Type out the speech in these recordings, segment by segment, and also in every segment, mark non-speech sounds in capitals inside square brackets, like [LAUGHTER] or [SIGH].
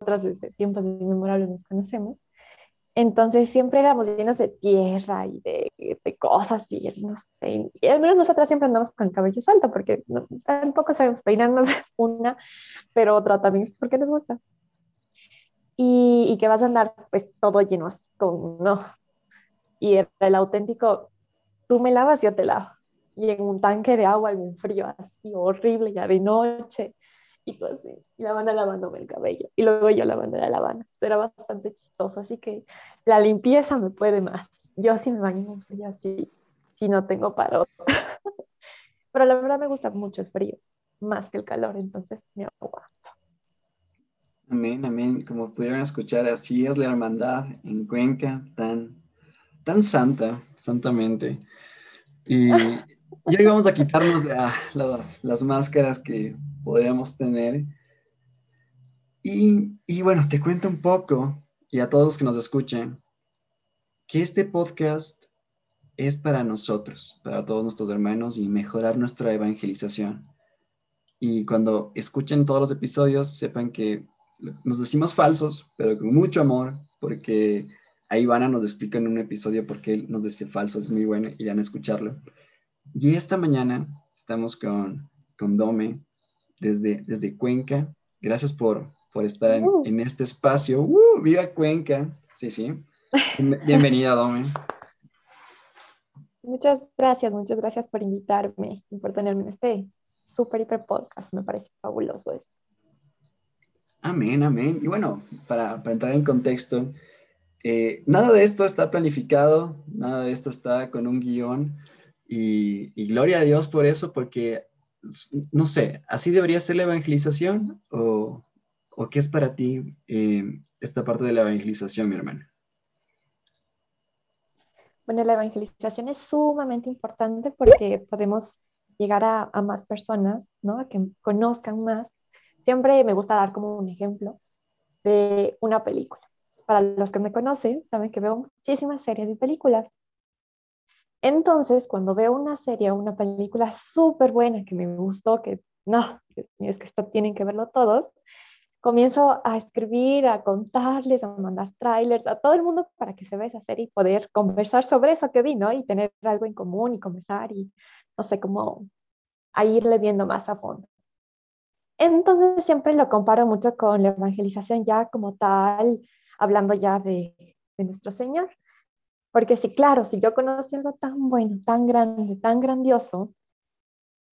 nosotras desde tiempos inmemorables nos conocemos. Entonces siempre éramos llenos de tierra y de, de, cosas y no sé. Y al menos nosotras siempre andamos con el cabello suelto porque no, tampoco sabemos peinarnos [LAUGHS] una, pero otra también porque nos gusta. Y, y, que vas a andar pues todo lleno así con, no. Y el, el auténtico, tú me lavas, yo te lavo. Y en un tanque de agua en un frío así horrible, ya de noche y pues sí, la banda lavándome el cabello y luego yo lavando la lavanda. Era bastante chistoso, así que la limpieza me puede más. Yo sí me baño en frío, así, si no tengo paro. [LAUGHS] Pero la verdad me gusta mucho el frío, más que el calor, entonces me aguanto. Amén, amén. Como pudieron escuchar, así es la hermandad en Cuenca, tan, tan santa, santamente. Y, y hoy vamos a quitarnos la, las máscaras que podríamos tener. Y, y, bueno, te cuento un poco, y a todos los que nos escuchen, que este podcast es para nosotros, para todos nuestros hermanos y mejorar nuestra evangelización. Y cuando escuchen todos los episodios, sepan que nos decimos falsos, pero con mucho amor, porque ahí Ivana nos explica en un episodio por qué nos dice falsos, es muy bueno, irán a escucharlo. Y esta mañana estamos con, con Dome, desde, desde Cuenca. Gracias por, por estar en, uh. en, este espacio. ¡Uh! ¡Viva Cuenca! Sí, sí. Bienvenida, Dome. Muchas gracias, muchas gracias por invitarme y por tenerme en este súper hiper podcast. Me parece fabuloso esto. Amén, amén. Y bueno, para, para entrar en contexto, eh, nada de esto está planificado, nada de esto está con un guion. Y, y, gloria a Dios por eso, porque no sé, ¿así debería ser la evangelización o, o qué es para ti eh, esta parte de la evangelización, mi hermana? Bueno, la evangelización es sumamente importante porque podemos llegar a, a, más personas, ¿no? A que conozcan más. Siempre me gusta dar como un ejemplo de una película. Para los que me conocen, saben que veo muchísimas series y películas. Entonces, cuando veo una serie o una película súper buena que me gustó, que no, es que esto tienen que verlo todos, comienzo a escribir, a contarles, a mandar trailers a todo el mundo para que se vea esa serie y poder conversar sobre eso que vi, ¿no? Y tener algo en común y conversar y, no sé, cómo a irle viendo más a fondo. Entonces siempre lo comparo mucho con la evangelización ya como tal, hablando ya de, de nuestro Señor. Porque sí, claro, si yo conocí algo tan bueno, tan grande, tan grandioso,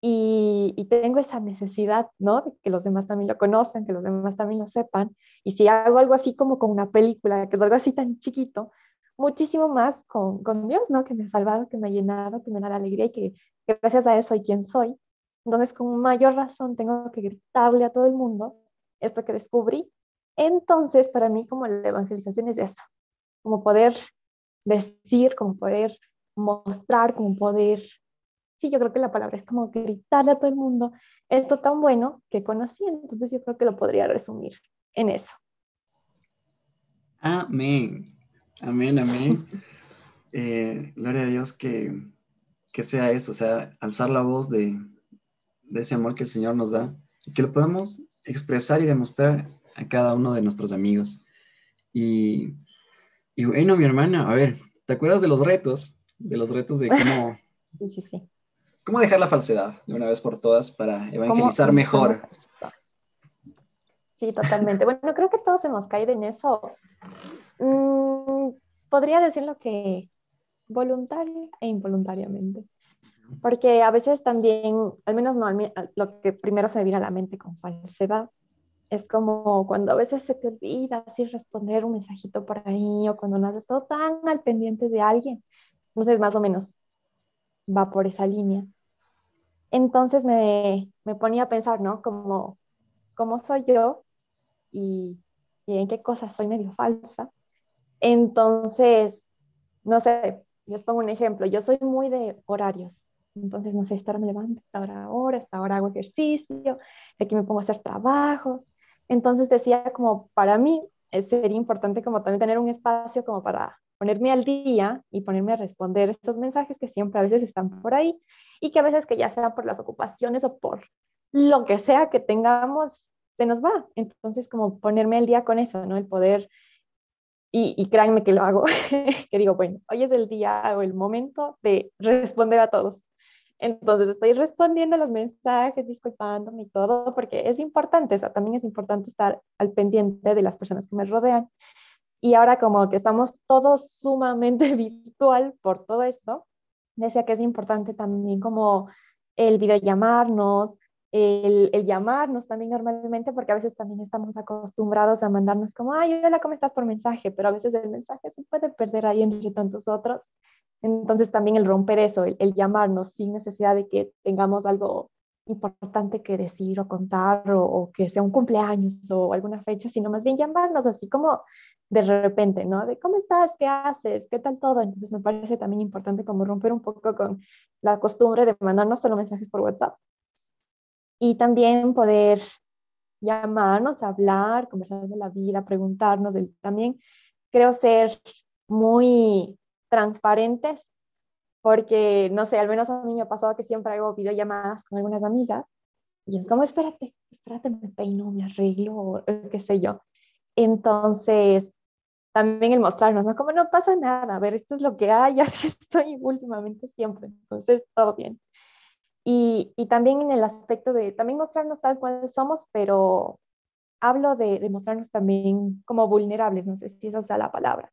y, y, tengo esa necesidad, ¿no? De que los demás también lo conozcan, que los demás también lo sepan, y si hago algo así como con una película, que es algo así tan chiquito, muchísimo más con, con Dios, ¿no? Que me ha salvado, que me ha llenado, que me da la alegría y que gracias a eso soy quien soy. Entonces, con mayor razón tengo que gritarle a todo el mundo esto que descubrí. Entonces, para mí como la evangelización es eso, como poder decir, como poder mostrar, como poder, sí, yo creo que la palabra es como gritarle a todo el mundo esto tan bueno que conocí, entonces yo creo que lo podría resumir en eso. Amén, amén, amén. [LAUGHS] eh, gloria a Dios que, que sea eso, o sea, alzar la voz de, de ese amor que el Señor nos da y que lo podamos expresar y demostrar a cada uno de nuestros amigos. Y y bueno, mi hermana, a ver, ¿te acuerdas de los retos? De los retos de cómo... [LAUGHS] Sí, sí, sí. ¿Cómo dejar la falsedad de una vez por todas para evangelizar mejor? Sí, totalmente. bueno, creo que todos hemos caído en eso. Mm, podría decirlo que voluntaria e involuntariamente. Porque a veces también, al menos no, lo que primero se me viene a la mente con falsedad, es como cuando a veces se te olvida así responder un mensajito por ahí o cuando no has estado tan al pendiente de alguien. Entonces, más o menos va por esa línea. Entonces me, me ponía a pensar, ¿no? Como, ¿Cómo soy yo? Y, y en qué cosas soy medio falsa. Entonces, no sé, les pongo un ejemplo. Yo soy muy de horarios. Entonces, no sé, estar me levanto, esta hora ahora, esta hora hago ejercicio, aquí me pongo a hacer trabajos, entonces decía como para mí sería importante como también tener un espacio como para ponerme al día y ponerme a responder estos mensajes que siempre a veces están por ahí y que a veces que ya sea por las ocupaciones o por lo que sea que tengamos, se nos va. Entonces, como ponerme al día con eso, ¿no? El poder, y, y créanme que lo hago, [LAUGHS] que digo, bueno, hoy es el día o el momento de responder a todos. Entonces estoy respondiendo los mensajes, disculpándome y todo, porque es importante, o sea, también es importante estar al pendiente de las personas que me rodean. Y ahora como que estamos todos sumamente [LAUGHS] virtual por todo esto, decía que es importante también como el videollamarnos, el, el llamarnos también normalmente, porque a veces también estamos acostumbrados a mandarnos como, ay, hola, ¿cómo estás por mensaje? Pero a veces el mensaje se puede perder ahí entre tantos otros. Entonces también el romper eso, el, llamarnos sin necesidad de que tengamos algo importante que decir o contar o, que sea un cumpleaños o alguna fecha, sino más bien llamarnos así como de repente, ¿no? De cómo estás, qué haces, qué tal todo. Entonces me parece también importante como romper un poco con la costumbre de mandarnos solo mensajes por WhatsApp y también poder llamarnos, hablar, conversar de la vida, preguntarnos. también creo ser muy transparentes, porque, no sé, al menos a mí me ha pasado que siempre hago videollamadas con algunas amigas y es como, espérate, espérate, me peino, me arreglo, qué sé yo. Entonces, también el mostrarnos, ¿no? Como no pasa nada, a ver, esto es lo que hay, [LAUGHS] así estoy últimamente siempre, entonces todo bien. Y, y también en el aspecto de también mostrarnos tal cual somos, pero hablo de, de mostrarnos también como vulnerables, no sé si esa sea la palabra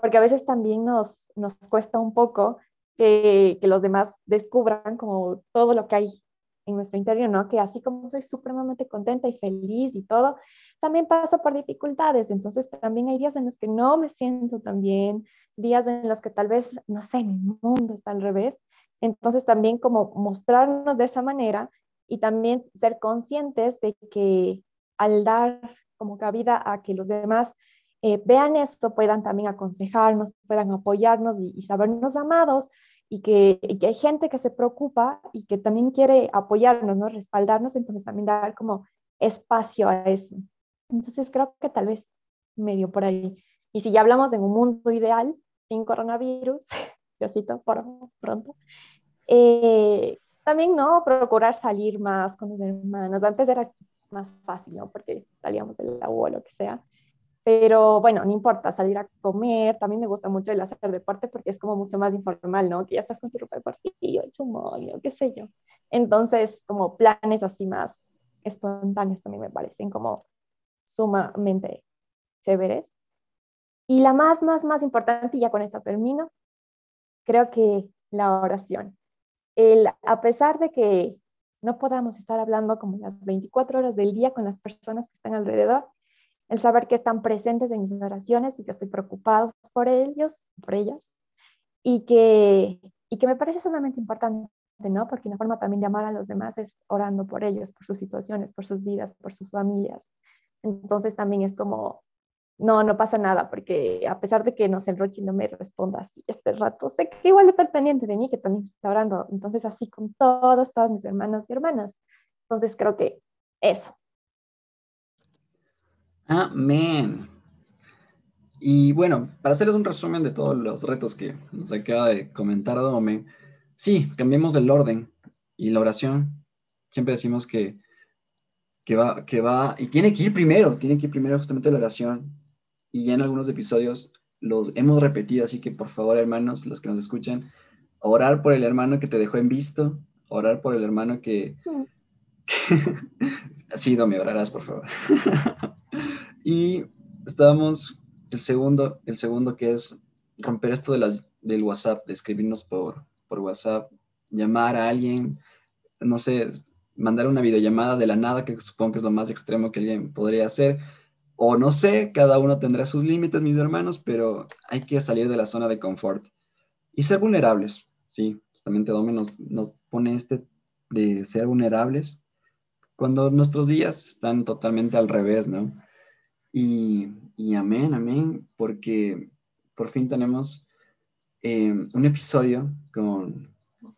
porque a veces también nos, nos cuesta un poco que, que, los demás descubran como todo lo que hay en nuestro interior, ¿no? Que así como soy supremamente contenta y feliz y todo, también paso por dificultades, entonces también hay días en los que no me siento tan bien, días en los que tal vez, no sé, mi mundo está al revés, entonces también como mostrarnos de esa manera y también ser conscientes de que al dar como cabida a que los demás eh, vean esto, puedan también aconsejarnos, puedan apoyarnos y, sabernos amados y que, hay gente que se preocupa y que también quiere apoyarnos, ¿no? respaldarnos, entonces también dar como espacio a eso. Entonces creo que tal vez medio por ahí. Y si ya hablamos de un mundo ideal, sin coronavirus, [LAUGHS] Diosito, por pronto, eh, también, ¿no? Procurar salir más con los hermanos. Antes era más fácil, ¿no? Porque salíamos del la o lo que sea. Pero bueno, no importa, salir a comer, también me gusta mucho el hacer deporte porque es como mucho más informal, ¿no? Que ya estás con tu ropa deportiva, hecho un moño, qué sé yo. Entonces, como planes así más espontáneos también me parecen como sumamente chéveres. Y la más, más, más importante, y ya con esta termino, creo que la oración. El, a pesar de que no podamos estar hablando como las 24 horas del día con las personas que están alrededor, el saber que están presentes en mis oraciones y que estoy preocupado por ellos, por ellas, y que, y que me parece sumamente importante, ¿no? Porque una forma también de amar a los demás es orando por ellos, por sus situaciones, por sus vidas, por sus familias. Entonces también es como, no, no pasa nada, porque a pesar de que no sé, Rochi no me responda así este rato, sé que igual está pendiente de mí, que también está orando. Entonces así con todos, todas mis hermanos y hermanas. Entonces creo que eso, Amén. Y bueno, para hacerles un resumen de todos los retos que nos acaba de comentar Dome, sí, cambiemos el orden y la oración. Siempre decimos que, que, va, que va, y tiene que ir primero, tiene que ir primero justamente la oración. Y ya en algunos episodios los hemos repetido, así que por favor, hermanos, los que nos escuchan, orar por el hermano que te dejó en visto, orar por el hermano que... sí, [LAUGHS] Domi, orarás, por favor. [LAUGHS] Y estábamos, el segundo, el segundo que es romper esto de las, del WhatsApp, de escribirnos por, por WhatsApp, llamar a alguien, no sé, mandar una videollamada de la nada, que supongo que es lo más extremo que alguien podría hacer. O no sé, cada uno tendrá sus límites, mis hermanos, pero hay que salir de la zona de confort y ser vulnerables. Sí, justamente Dome nos, nos pone este de ser vulnerables cuando nuestros días están totalmente al revés, ¿no? Y, amén, amén, porque por fin tenemos eh, un episodio con,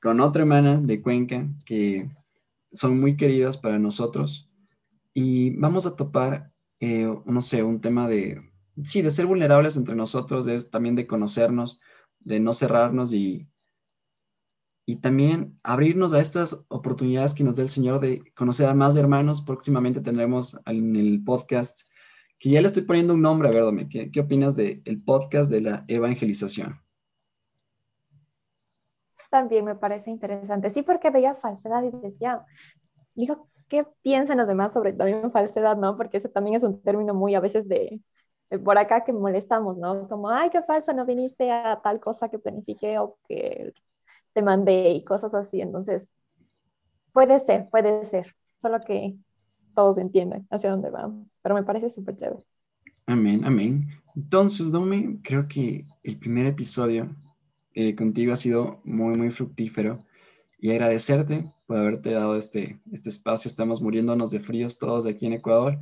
con otra hermana de Cuenca que son muy queridas para nosotros y vamos a topar, eh, no sé, un tema de, sí, de ser vulnerables entre nosotros, es también de conocernos, de no cerrarnos y, y también abrirnos a estas oportunidades que nos da el Señor de conocer a más hermanos. Próximamente tendremos en el podcast, que ya le estoy poniendo un nombre, a ver, ¿qué, qué opinas del el podcast de la evangelización? También me parece interesante, sí, porque veía falsedad y decía, digo, ¿qué piensan los demás sobre también falsedad, no? Porque ese también es un término muy a veces de, por acá que molestamos, ¿no? Como, ay, qué falso, no viniste a tal cosa que planifiqué o que te mandé y cosas así. Entonces, puede ser, puede ser, solo que todos entienden hacia dónde vamos, pero me parece súper chévere. Amén, amén. Entonces, Domi, creo que el primer episodio eh, contigo ha sido muy, muy fructífero y agradecerte por haberte dado este, este espacio. Estamos muriéndonos de fríos todos aquí en Ecuador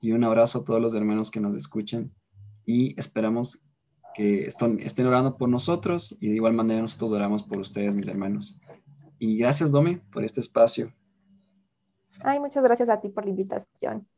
y un abrazo a todos los hermanos que nos escuchen y esperamos que estén orando por nosotros y de igual manera nosotros oramos por ustedes, mis hermanos. Y gracias, Domi, por este espacio. Ay, muchas gracias a ti por la invitación.